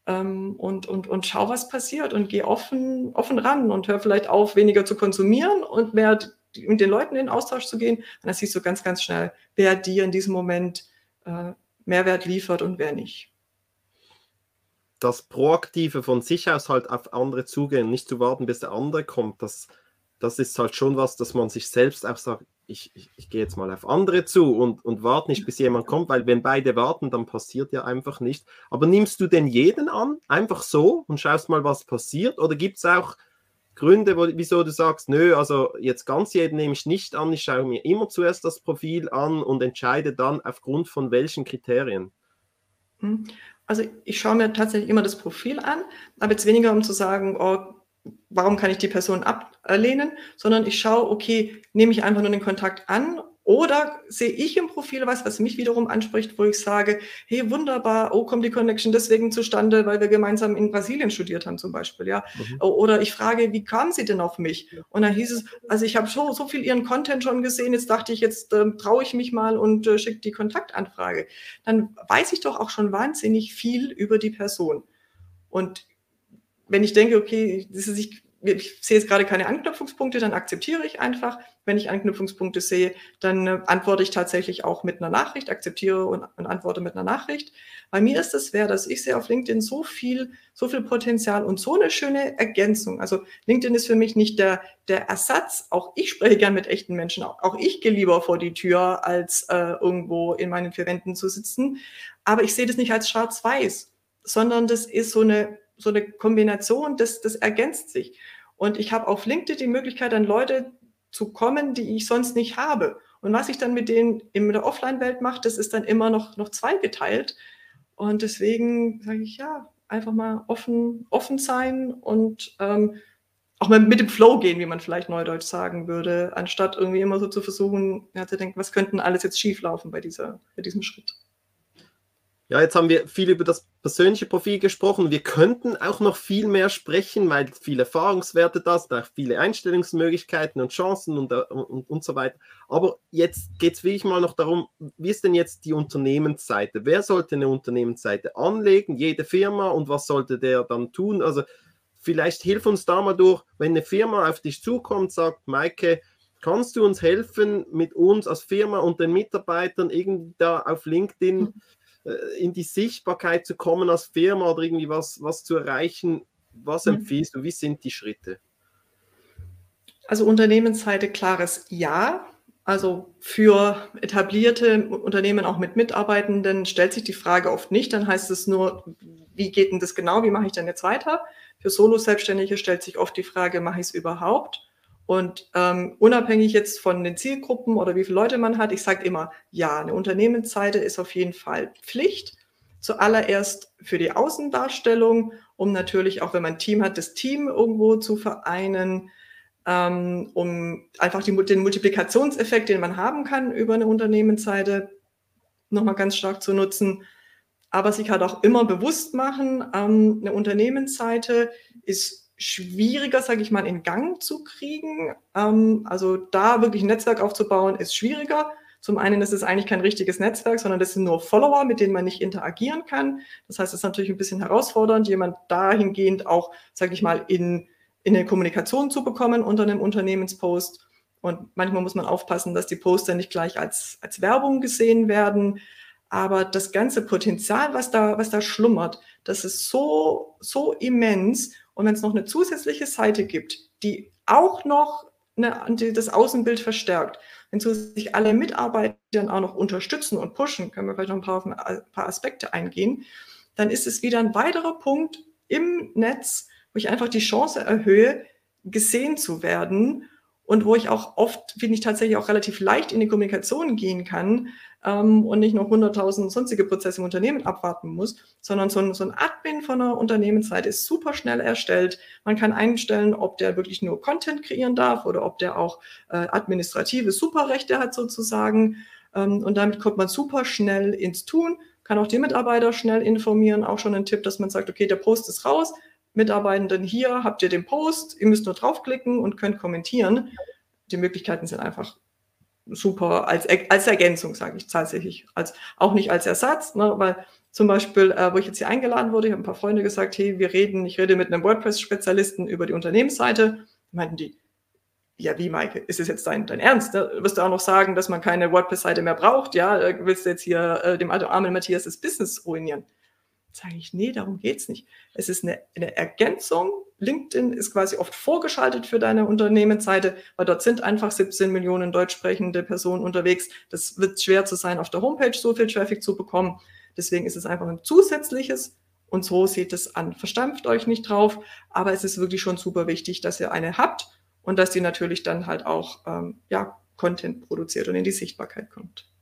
ähm, und, und, und schau, was passiert und geh offen, offen ran und hör vielleicht auf, weniger zu konsumieren und mehr mit den Leuten in Austausch zu gehen. Und dann siehst du ganz, ganz schnell, wer dir in diesem Moment äh, Mehrwert liefert und wer nicht das Proaktive von sich aus halt auf andere zugehen, nicht zu warten, bis der andere kommt, das, das ist halt schon was, dass man sich selbst auch sagt, ich, ich, ich gehe jetzt mal auf andere zu und, und warte nicht, bis jemand kommt, weil wenn beide warten, dann passiert ja einfach nicht. Aber nimmst du denn jeden an, einfach so und schaust mal, was passiert? Oder gibt es auch Gründe, wo, wieso du sagst, nö, also jetzt ganz jeden nehme ich nicht an, ich schaue mir immer zuerst das Profil an und entscheide dann aufgrund von welchen Kriterien? Also ich schaue mir tatsächlich immer das Profil an, aber jetzt weniger, um zu sagen, oh, warum kann ich die Person ablehnen, sondern ich schaue, okay, nehme ich einfach nur den Kontakt an oder sehe ich im Profil was, was mich wiederum anspricht, wo ich sage, hey, wunderbar, oh, kommt die Connection deswegen zustande, weil wir gemeinsam in Brasilien studiert haben zum Beispiel, ja. Mhm. Oder ich frage, wie kam sie denn auf mich? Und dann hieß es, also ich habe so, so viel ihren Content schon gesehen, jetzt dachte ich, jetzt äh, traue ich mich mal und äh, schicke die Kontaktanfrage. Dann weiß ich doch auch schon wahnsinnig viel über die Person. Und wenn ich denke, okay, das ist, ich ich sehe jetzt gerade keine Anknüpfungspunkte, dann akzeptiere ich einfach. Wenn ich Anknüpfungspunkte sehe, dann äh, antworte ich tatsächlich auch mit einer Nachricht, akzeptiere und, und antworte mit einer Nachricht. Bei mir ist es schwer, dass ich sehe auf LinkedIn so viel, so viel Potenzial und so eine schöne Ergänzung. Also LinkedIn ist für mich nicht der, der Ersatz. Auch ich spreche gern mit echten Menschen. Auch, auch ich gehe lieber vor die Tür, als äh, irgendwo in meinen vier Wänden zu sitzen. Aber ich sehe das nicht als schwarz-weiß, sondern das ist so eine so eine Kombination, das, das ergänzt sich. Und ich habe auf LinkedIn die Möglichkeit, an Leute zu kommen, die ich sonst nicht habe. Und was ich dann mit denen in der Offline-Welt mache, das ist dann immer noch, noch zweigeteilt. Und deswegen sage ich ja, einfach mal offen, offen sein und ähm, auch mal mit dem Flow gehen, wie man vielleicht neudeutsch sagen würde, anstatt irgendwie immer so zu versuchen, ja, zu denken, was könnten alles jetzt schieflaufen bei, dieser, bei diesem Schritt. Ja, jetzt haben wir viel über das persönliche Profil gesprochen. Wir könnten auch noch viel mehr sprechen, weil viele Erfahrungswerte da sind, auch viele Einstellungsmöglichkeiten und Chancen und, und, und so weiter. Aber jetzt geht es wirklich mal noch darum, wie ist denn jetzt die Unternehmensseite? Wer sollte eine Unternehmensseite anlegen? Jede Firma und was sollte der dann tun? Also vielleicht hilf uns da mal durch, wenn eine Firma auf dich zukommt, sagt, Maike, kannst du uns helfen, mit uns als Firma und den Mitarbeitern irgendwie da auf LinkedIn mhm äh, in die Sichtbarkeit zu kommen als Firma oder irgendwie was, was zu erreichen? Was mhm. empfiehlst du? Wie sind die Schritte? Also Unternehmensseite klares Ja. Also für etablierte Unternehmen auch mit Mitarbeitenden stellt sich die Frage oft nicht. Dann heißt es nur, wie geht denn das genau? Wie mache ich denn jetzt weiter? Für Solo-Selbstständige stellt sich oft die Frage, mache ich es überhaupt? Und ähm, unabhängig jetzt von den Zielgruppen oder wie viele Leute man hat, ich sage immer, ja, eine Unternehmensseite ist auf jeden Fall Pflicht. Zuallererst für die Außendarstellung, um natürlich auch, wenn man ein Team hat, das Team irgendwo zu vereinen, ähm, um einfach die, den Multiplikationseffekt, den man haben kann über eine Unternehmensseite, nochmal ganz stark zu nutzen. Aber sich halt auch immer bewusst machen, ähm, eine Unternehmensseite ist schwieriger, sage ich mal, in Gang zu kriegen. Ähm, also da wirklich ein Netzwerk aufzubauen, ist schwieriger. Zum einen ist es eigentlich kein richtiges Netzwerk, sondern das sind nur Follower, mit denen man nicht interagieren kann. Das heißt, es ist natürlich ein bisschen herausfordernd, jemand dahingehend auch, sage ich mal, in, in eine Kommunikation zu bekommen unter einem Unternehmenspost. Und manchmal muss man aufpassen, dass die Poster nicht gleich als, als Werbung gesehen werden. Aber das ganze Potenzial, was da, was da schlummert, das ist so, so immens. Und wenn es noch eine zusätzliche Seite gibt, die auch noch eine, das Außenbild verstärkt, wenn zusätzlich alle Mitarbeiter dann auch noch unterstützen und pushen, können wir vielleicht noch ein paar, ein paar Aspekte eingehen, dann ist es wieder ein weiterer Punkt im Netz, wo ich einfach die Chance erhöhe, gesehen zu werden und wo ich auch oft, finde ich, tatsächlich auch relativ leicht in die Kommunikation gehen kann, ähm, und nicht noch 100.000 sonstige Prozesse im Unternehmen abwarten muss, sondern so ein, so ein Admin von einer Unternehmensseite ist super schnell erstellt. Man kann einstellen, ob der wirklich nur Content kreieren darf oder ob der auch äh, administrative Superrechte hat sozusagen. Ähm, und damit kommt man super schnell ins Tun, kann auch die Mitarbeiter schnell informieren. Auch schon ein Tipp, dass man sagt, okay, der Post ist raus. Mitarbeitenden hier habt ihr den Post, ihr müsst nur draufklicken und könnt kommentieren. Die Möglichkeiten sind einfach super als, als Ergänzung, sage ich tatsächlich, als, auch nicht als Ersatz, ne, weil zum Beispiel, äh, wo ich jetzt hier eingeladen wurde, ich habe ein paar Freunde gesagt, hey, wir reden, ich rede mit einem WordPress-Spezialisten über die Unternehmensseite, meinten die, ja, wie, Maike, ist es jetzt dein, dein Ernst? Ne? Wirst du auch noch sagen, dass man keine WordPress-Seite mehr braucht? Ja, äh, willst du jetzt hier äh, dem armen Matthias das Business ruinieren? Sage ich, nee, darum geht's nicht. Es ist eine, eine Ergänzung. LinkedIn ist quasi oft vorgeschaltet für deine Unternehmensseite, weil dort sind einfach 17 Millionen deutsch sprechende Personen unterwegs. Das wird schwer zu sein, auf der Homepage so viel Traffic zu bekommen. Deswegen ist es einfach ein zusätzliches und so sieht es an. Verstampft euch nicht drauf, aber es ist wirklich schon super wichtig, dass ihr eine habt und dass die natürlich dann halt auch ähm, ja, Content produziert und in die Sichtbarkeit kommt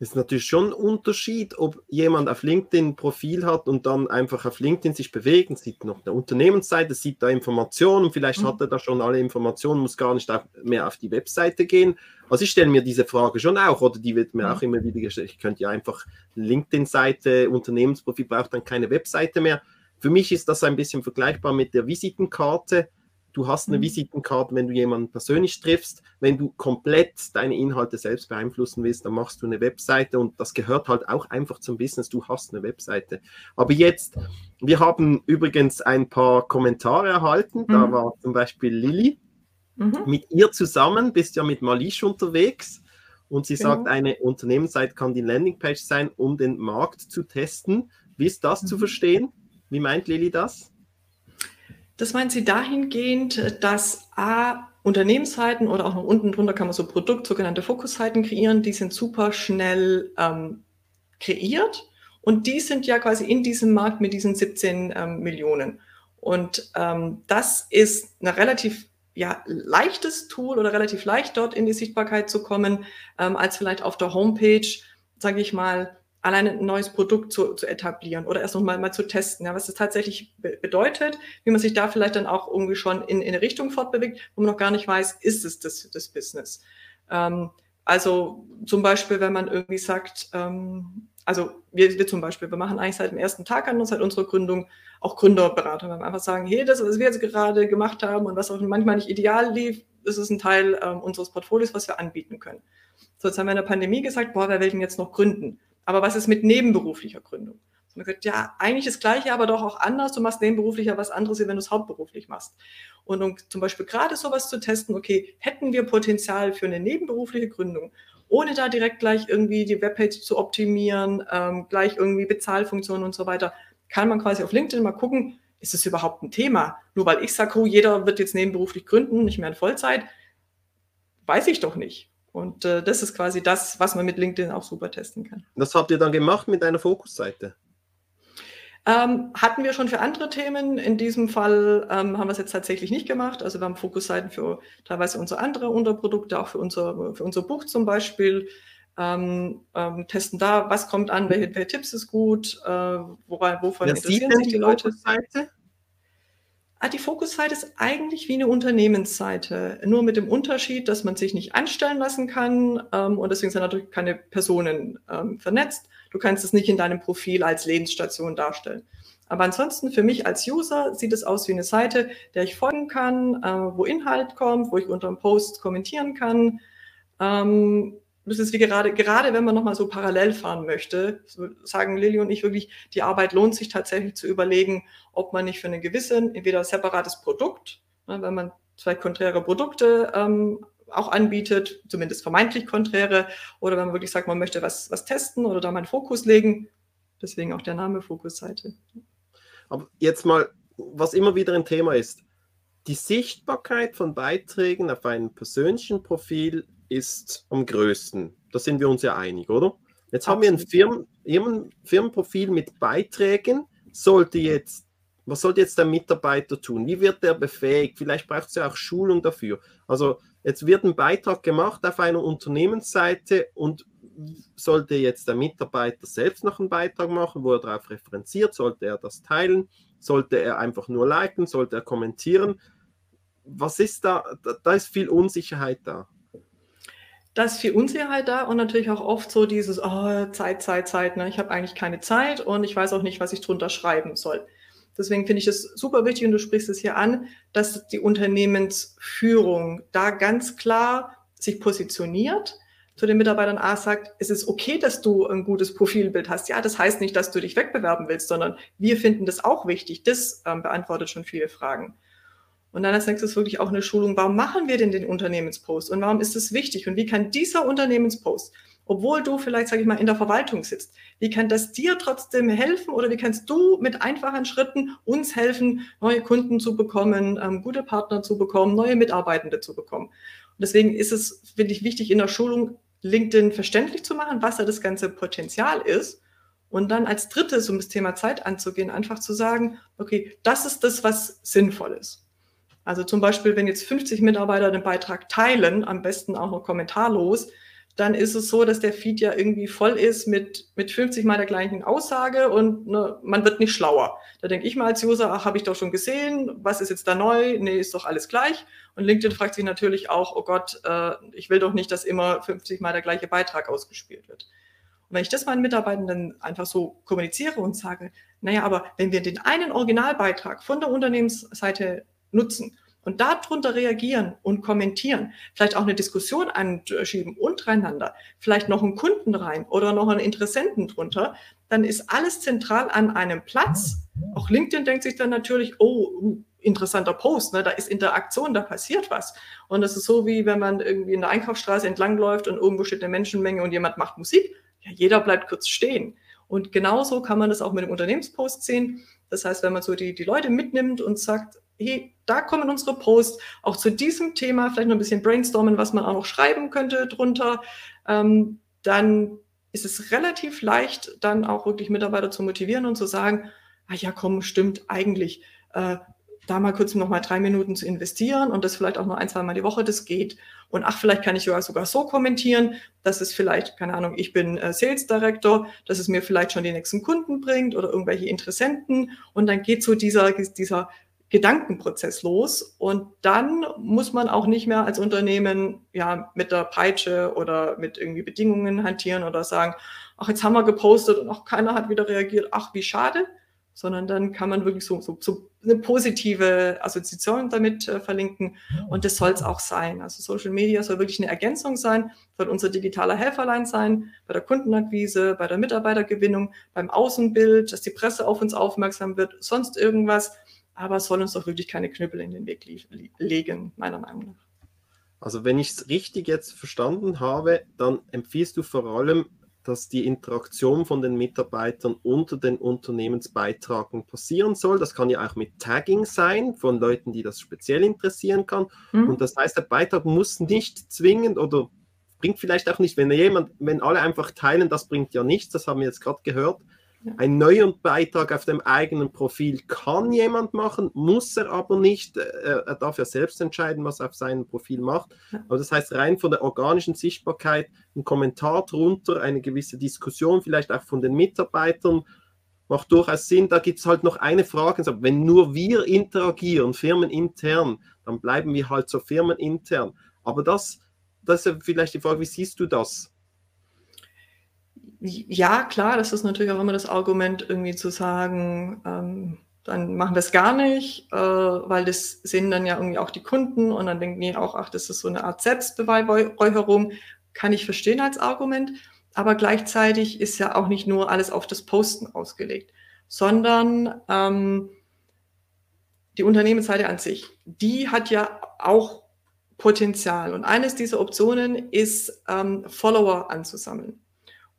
ist natürlich schon ein Unterschied, ob jemand auf LinkedIn ein Profil hat und dann einfach auf LinkedIn sich bewegt und sieht noch eine Unternehmensseite, sieht da Informationen, vielleicht mhm. hat er da schon alle Informationen, muss gar nicht mehr auf die Webseite gehen. Also ich stelle mir diese Frage schon auch, oder die wird mir mhm. auch immer wieder gestellt, ich könnte ja einfach LinkedIn-Seite, Unternehmensprofil braucht dann keine Webseite mehr. Für mich ist das ein bisschen vergleichbar mit der Visitenkarte Du hast eine mhm. Visitenkarte, wenn du jemanden persönlich triffst. Wenn du komplett deine Inhalte selbst beeinflussen willst, dann machst du eine Webseite und das gehört halt auch einfach zum Business. Du hast eine Webseite. Aber jetzt, wir haben übrigens ein paar Kommentare erhalten. Mhm. Da war zum Beispiel Lilly. Mhm. Mit ihr zusammen bist ja mit Malish unterwegs. Und sie genau. sagt, eine Unternehmensseite kann die Landingpage sein, um den Markt zu testen. Wie ist das zu mhm. verstehen? Wie meint Lilly das? Das meint sie dahingehend, dass A, Unternehmensseiten oder auch noch unten drunter kann man so Produkt, sogenannte Fokusseiten kreieren, die sind super schnell ähm, kreiert und die sind ja quasi in diesem Markt mit diesen 17 ähm, Millionen. Und ähm, das ist ein relativ ja, leichtes Tool oder relativ leicht dort in die Sichtbarkeit zu kommen, ähm, als vielleicht auf der Homepage, sage ich mal, allein ein neues Produkt zu, zu etablieren oder erst noch mal, zu testen, ja, was es tatsächlich be bedeutet, wie man sich da vielleicht dann auch irgendwie schon in, in eine Richtung fortbewegt, wo man noch gar nicht weiß, ist es das, das Business. Ähm, also zum Beispiel, wenn man irgendwie sagt, ähm, also wir, wir zum Beispiel, wir machen eigentlich seit dem ersten Tag an uns, seit unserer Gründung auch Gründerberatung. Wenn wir einfach sagen, hey, das, was wir jetzt gerade gemacht haben und was auch manchmal nicht ideal lief, das ist ein Teil ähm, unseres Portfolios, was wir anbieten können. So, jetzt haben wir in der Pandemie gesagt, boah, wer will denn jetzt noch gründen? Aber was ist mit nebenberuflicher Gründung? Und wir gesagt, ja, eigentlich das Gleiche, aber doch auch anders. Du machst nebenberuflicher was anderes, wenn du es hauptberuflich machst. Und um zum Beispiel gerade sowas zu testen, okay, hätten wir Potenzial für eine nebenberufliche Gründung, ohne da direkt gleich irgendwie die Webpage zu optimieren, ähm, gleich irgendwie Bezahlfunktionen und so weiter, kann man quasi auf LinkedIn mal gucken, ist es überhaupt ein Thema? Nur weil ich sage, oh, jeder wird jetzt nebenberuflich gründen, nicht mehr in Vollzeit, weiß ich doch nicht. Und äh, das ist quasi das, was man mit LinkedIn auch super testen kann. Was habt ihr dann gemacht mit einer Fokusseite? Ähm, hatten wir schon für andere Themen. In diesem Fall ähm, haben wir es jetzt tatsächlich nicht gemacht. Also wir haben Fokusseiten für teilweise unsere andere Unterprodukte, auch für unser, für unser Buch zum Beispiel. Ähm, ähm, testen da, was kommt an, welche, welche Tipps ist gut, äh, woran, wovon ja, interessieren sich die Leute. Fokusseite? Die Fokusseite ist eigentlich wie eine Unternehmensseite, nur mit dem Unterschied, dass man sich nicht anstellen lassen kann ähm, und deswegen sind natürlich keine Personen ähm, vernetzt. Du kannst es nicht in deinem Profil als Lebensstation darstellen. Aber ansonsten für mich als User sieht es aus wie eine Seite, der ich folgen kann, äh, wo Inhalt kommt, wo ich unter einem Post kommentieren kann. Ähm, das ist wie gerade, gerade wenn man nochmal so parallel fahren möchte, sagen Lilly und ich wirklich, die Arbeit lohnt sich tatsächlich zu überlegen, ob man nicht für einen gewissen, entweder separates Produkt, ne, wenn man zwei konträre Produkte ähm, auch anbietet, zumindest vermeintlich konträre, oder wenn man wirklich sagt, man möchte was, was testen oder da mal einen Fokus legen. Deswegen auch der Name Fokusseite. Aber jetzt mal, was immer wieder ein Thema ist, die Sichtbarkeit von Beiträgen auf einem persönlichen Profil ist am größten. Da sind wir uns ja einig, oder? Jetzt haben wir ein Firmen, Firmenprofil mit Beiträgen. Sollte jetzt, was sollte jetzt der Mitarbeiter tun? Wie wird der befähigt? Vielleicht braucht es ja auch Schulung dafür. Also jetzt wird ein Beitrag gemacht auf einer Unternehmensseite und sollte jetzt der Mitarbeiter selbst noch einen Beitrag machen, wo er darauf referenziert, sollte er das teilen, sollte er einfach nur liken, sollte er kommentieren. Was ist da? Da ist viel Unsicherheit da da ist viel Unsicherheit da und natürlich auch oft so dieses, oh, Zeit, Zeit, Zeit, ne? ich habe eigentlich keine Zeit und ich weiß auch nicht, was ich drunter schreiben soll. Deswegen finde ich es super wichtig und du sprichst es hier an, dass die Unternehmensführung da ganz klar sich positioniert, zu den Mitarbeitern A sagt, es ist okay, dass du ein gutes Profilbild hast. Ja, das heißt nicht, dass du dich wegbewerben willst, sondern wir finden das auch wichtig. Das ähm, beantwortet schon viele Fragen. Und dann als nächstes wirklich auch eine Schulung, warum machen wir denn den Unternehmenspost und warum ist es wichtig und wie kann dieser Unternehmenspost, obwohl du vielleicht, sage ich mal, in der Verwaltung sitzt, wie kann das dir trotzdem helfen oder wie kannst du mit einfachen Schritten uns helfen, neue Kunden zu bekommen, ähm, gute Partner zu bekommen, neue Mitarbeitende zu bekommen. Und deswegen ist es, finde ich, wichtig, in der Schulung LinkedIn verständlich zu machen, was da das ganze Potenzial ist. Und dann als drittes, um das Thema Zeit anzugehen, einfach zu sagen, okay, das ist das, was sinnvoll ist. Also zum Beispiel, wenn jetzt 50 Mitarbeiter den Beitrag teilen, am besten auch noch kommentarlos, dann ist es so, dass der Feed ja irgendwie voll ist mit, mit 50 mal der gleichen Aussage und ne, man wird nicht schlauer. Da denke ich mal als User, ach, habe ich doch schon gesehen, was ist jetzt da neu? Nee, ist doch alles gleich. Und LinkedIn fragt sich natürlich auch, oh Gott, äh, ich will doch nicht, dass immer 50 mal der gleiche Beitrag ausgespielt wird. Und wenn ich das meinen Mitarbeitenden einfach so kommuniziere und sage, naja, aber wenn wir den einen Originalbeitrag von der Unternehmensseite nutzen und darunter reagieren und kommentieren, vielleicht auch eine Diskussion anschieben untereinander, vielleicht noch einen Kunden rein oder noch einen Interessenten drunter, dann ist alles zentral an einem Platz. Auch LinkedIn denkt sich dann natürlich, oh, interessanter Post, ne? da ist Interaktion, da passiert was. Und das ist so, wie wenn man irgendwie in der Einkaufsstraße entlangläuft und irgendwo steht eine Menschenmenge und jemand macht Musik. Ja, jeder bleibt kurz stehen. Und genauso kann man das auch mit dem Unternehmenspost sehen. Das heißt, wenn man so die, die Leute mitnimmt und sagt, hey, da kommen unsere Posts auch zu diesem Thema, vielleicht noch ein bisschen brainstormen, was man auch noch schreiben könnte drunter, ähm, dann ist es relativ leicht, dann auch wirklich Mitarbeiter zu motivieren und zu sagen, ah ja, komm, stimmt, eigentlich, äh, da mal kurz noch mal drei Minuten zu investieren und das vielleicht auch nur ein, zwei Mal die Woche, das geht. Und ach, vielleicht kann ich sogar, sogar so kommentieren, dass es vielleicht, keine Ahnung, ich bin äh, Sales Director, dass es mir vielleicht schon die nächsten Kunden bringt oder irgendwelche Interessenten. Und dann geht so dieser, dieser Gedankenprozess los. Und dann muss man auch nicht mehr als Unternehmen ja mit der Peitsche oder mit irgendwie Bedingungen hantieren oder sagen, ach, jetzt haben wir gepostet und auch keiner hat wieder reagiert, ach, wie schade, sondern dann kann man wirklich so, so, so eine positive Assoziation damit äh, verlinken und das soll es auch sein. Also Social Media soll wirklich eine Ergänzung sein, soll unser digitaler Helferlein sein, bei der Kundenakquise, bei der Mitarbeitergewinnung, beim Außenbild, dass die Presse auf uns aufmerksam wird, sonst irgendwas, aber soll uns doch wirklich keine Knüppel in den Weg legen, meiner Meinung nach. Also wenn ich es richtig jetzt verstanden habe, dann empfiehlst du vor allem dass die Interaktion von den Mitarbeitern unter den Unternehmensbeitragen passieren soll. Das kann ja auch mit Tagging sein von Leuten, die das speziell interessieren kann. Mhm. Und das heißt, der Beitrag muss nicht zwingend oder bringt vielleicht auch nicht, wenn jemand, wenn alle einfach teilen, das bringt ja nichts, das haben wir jetzt gerade gehört. Ein neuer Beitrag auf dem eigenen Profil kann jemand machen, muss er aber nicht. Äh, er darf ja selbst entscheiden, was er auf seinem Profil macht. Aber das heißt, rein von der organischen Sichtbarkeit, ein Kommentar drunter, eine gewisse Diskussion, vielleicht auch von den Mitarbeitern, macht durchaus Sinn. Da gibt es halt noch eine Frage. Wenn nur wir interagieren, firmenintern, dann bleiben wir halt so firmenintern. Aber das, das ist vielleicht die Frage, wie siehst du das? Ja, klar, das ist natürlich auch immer das Argument, irgendwie zu sagen, ähm, dann machen wir es gar nicht, äh, weil das sehen dann ja irgendwie auch die Kunden und dann denken die auch, ach, das ist so eine Art Selbstbeweihräucherung. Kann ich verstehen als Argument, aber gleichzeitig ist ja auch nicht nur alles auf das Posten ausgelegt, sondern ähm, die Unternehmensseite an sich, die hat ja auch Potenzial. Und eines dieser Optionen ist, ähm, Follower anzusammeln.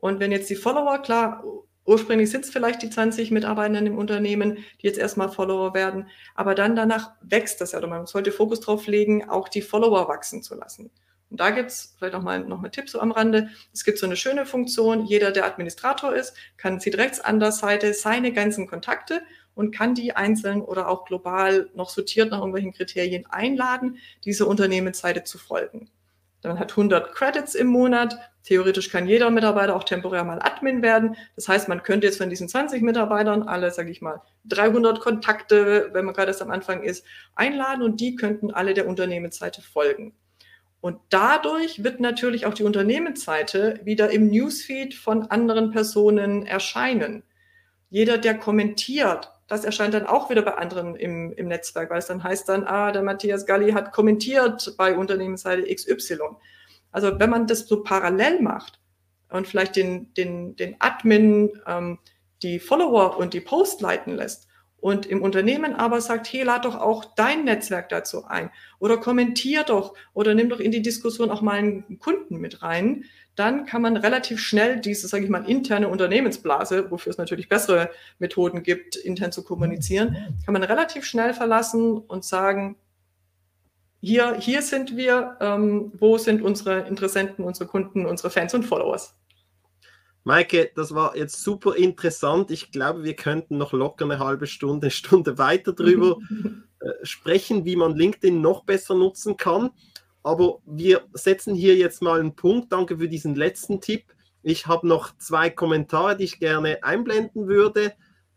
Und wenn jetzt die Follower, klar, ursprünglich sind es vielleicht die 20 Mitarbeitenden im Unternehmen, die jetzt erstmal Follower werden, aber dann danach wächst das ja. Und man sollte Fokus drauf legen, auch die Follower wachsen zu lassen. Und da gibt es vielleicht noch mal, noch mal Tipp so am Rande. Es gibt so eine schöne Funktion, jeder, der Administrator ist, kann sieht rechts an der Seite seine ganzen Kontakte und kann die einzeln oder auch global noch sortiert nach irgendwelchen Kriterien einladen, diese Unternehmensseite zu folgen. Man hat 100 Credits im Monat. Theoretisch kann jeder Mitarbeiter auch temporär mal Admin werden. Das heißt, man könnte jetzt von diesen 20 Mitarbeitern alle, sage ich mal, 300 Kontakte, wenn man gerade erst am Anfang ist, einladen und die könnten alle der Unternehmensseite folgen. Und dadurch wird natürlich auch die Unternehmensseite wieder im Newsfeed von anderen Personen erscheinen. Jeder, der kommentiert, das erscheint dann auch wieder bei anderen im, im Netzwerk, weil es dann heißt dann, ah, der Matthias Galli hat kommentiert bei Unternehmensseite XY. Also wenn man das so parallel macht und vielleicht den, den, den Admin ähm, die Follower und die Post leiten lässt und im Unternehmen aber sagt, hey, lad doch auch dein Netzwerk dazu ein oder kommentier doch oder nimm doch in die Diskussion auch mal einen Kunden mit rein, dann kann man relativ schnell diese, sage ich mal, interne Unternehmensblase, wofür es natürlich bessere Methoden gibt, intern zu kommunizieren, kann man relativ schnell verlassen und sagen, hier, hier sind wir, ähm, wo sind unsere Interessenten, unsere Kunden, unsere Fans und Followers. Maike, das war jetzt super interessant. Ich glaube, wir könnten noch locker eine halbe Stunde, Stunde weiter drüber [LAUGHS] äh, sprechen, wie man LinkedIn noch besser nutzen kann. Aber wir setzen hier jetzt mal einen Punkt. Danke für diesen letzten Tipp. Ich habe noch zwei Kommentare, die ich gerne einblenden würde.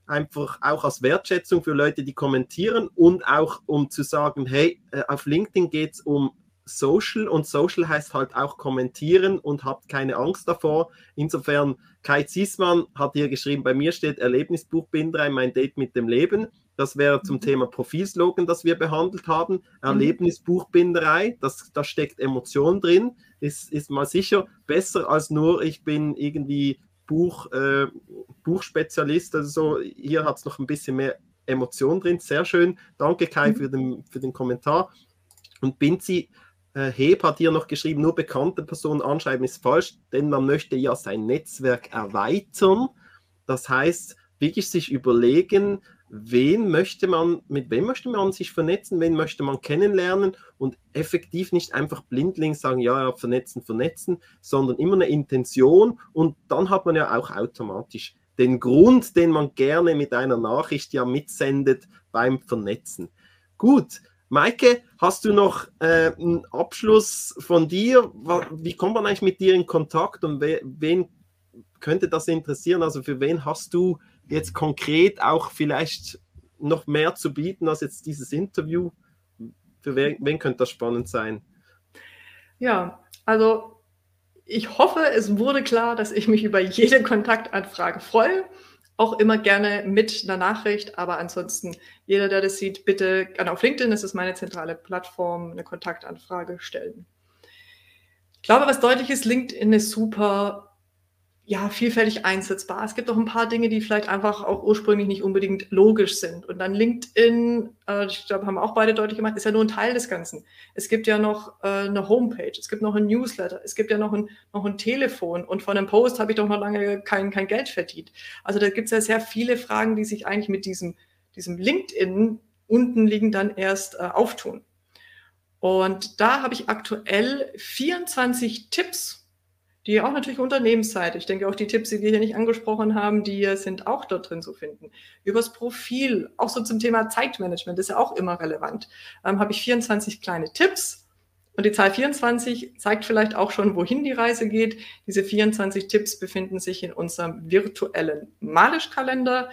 Einfach auch als Wertschätzung für Leute, die kommentieren und auch um zu sagen, hey, äh, auf LinkedIn geht es um Social und Social heißt halt auch kommentieren und habt keine Angst davor. Insofern, Kai Ziesmann hat hier geschrieben, bei mir steht Erlebnisbuchbinderei, mein Date mit dem Leben. Das wäre zum mhm. Thema Profilslogan, das wir behandelt haben. Mhm. Erlebnisbuchbinderei, das, da steckt Emotion drin. Ist, ist mal sicher besser als nur, ich bin irgendwie Buch, äh, Buchspezialist. Also so, hier hat es noch ein bisschen mehr Emotion drin. Sehr schön. Danke, Kai, mhm. für, den, für den Kommentar. Und Binzi äh, Heb hat hier noch geschrieben, nur bekannte Personen anschreiben ist falsch, denn man möchte ja sein Netzwerk erweitern. Das heißt, wirklich sich überlegen, wen möchte man, mit wem möchte man sich vernetzen, wen möchte man kennenlernen und effektiv nicht einfach blindlings sagen, ja, ja, vernetzen, vernetzen, sondern immer eine Intention und dann hat man ja auch automatisch den Grund, den man gerne mit einer Nachricht ja mitsendet beim Vernetzen. Gut. Maike, hast du noch äh, einen Abschluss von dir? Wie kommt man eigentlich mit dir in Kontakt und we wen könnte das interessieren? Also für wen hast du jetzt konkret auch vielleicht noch mehr zu bieten als jetzt dieses Interview? Für wen, wen könnte das spannend sein? Ja, also ich hoffe, es wurde klar, dass ich mich über jede Kontaktanfrage freue. Auch immer gerne mit einer Nachricht, aber ansonsten, jeder, der das sieht, bitte gerne auf LinkedIn, das ist meine zentrale Plattform, eine Kontaktanfrage stellen. Ich glaube, was deutlich ist, LinkedIn ist super ja, vielfältig einsetzbar. Es gibt auch ein paar Dinge, die vielleicht einfach auch ursprünglich nicht unbedingt logisch sind. Und dann LinkedIn, äh, ich glaube, haben auch beide deutlich gemacht, ist ja nur ein Teil des Ganzen. Es gibt ja noch äh, eine Homepage, es gibt noch ein Newsletter, es gibt ja noch ein, noch ein Telefon und von einem Post habe ich doch noch lange kein, kein Geld verdient. Also da gibt es ja sehr viele Fragen, die sich eigentlich mit diesem, diesem LinkedIn unten liegen dann erst äh, auftun. Und da habe ich aktuell 24 Tipps die auch natürlich Unternehmensseite. Ich denke auch die Tipps, die wir hier nicht angesprochen haben, die sind auch dort drin zu finden. Übers Profil, auch so zum Thema Zeitmanagement, ist ja auch immer relevant. Ähm, habe ich 24 kleine Tipps. Und die Zahl 24 zeigt vielleicht auch schon, wohin die Reise geht. Diese 24 Tipps befinden sich in unserem virtuellen Malisch-Kalender.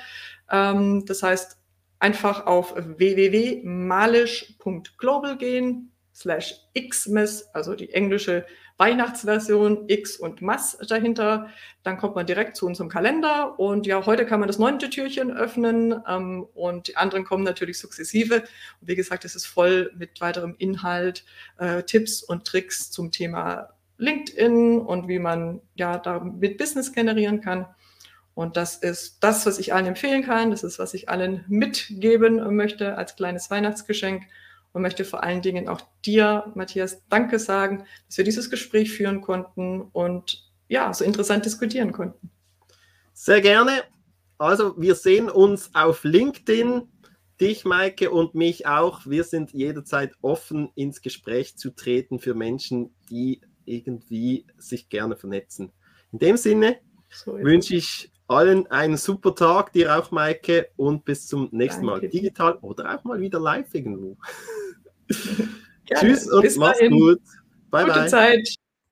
Ähm, das heißt, einfach auf www.malisch.global gehen, slash xmas, also die englische Weihnachtsversion X und Mass dahinter. Dann kommt man direkt zu unserem Kalender und ja, heute kann man das neunte Türchen öffnen ähm, und die anderen kommen natürlich sukzessive. Und wie gesagt, es ist voll mit weiterem Inhalt, äh, Tipps und Tricks zum Thema LinkedIn und wie man ja damit Business generieren kann. Und das ist das, was ich allen empfehlen kann. Das ist, was ich allen mitgeben möchte als kleines Weihnachtsgeschenk und möchte vor allen Dingen auch dir, Matthias, Danke sagen, dass wir dieses Gespräch führen konnten und ja, so interessant diskutieren konnten. Sehr gerne. Also, wir sehen uns auf LinkedIn. Dich, Maike, und mich auch. Wir sind jederzeit offen, ins Gespräch zu treten für Menschen, die irgendwie sich gerne vernetzen. In dem Sinne so wünsche ich allen einen super Tag, dir auch, Maike, und bis zum nächsten Danke. Mal. Digital oder auch mal wieder live irgendwo. [LAUGHS] [LAUGHS] Tschüss und mach's gut. Bye, Gute bye. Zeit.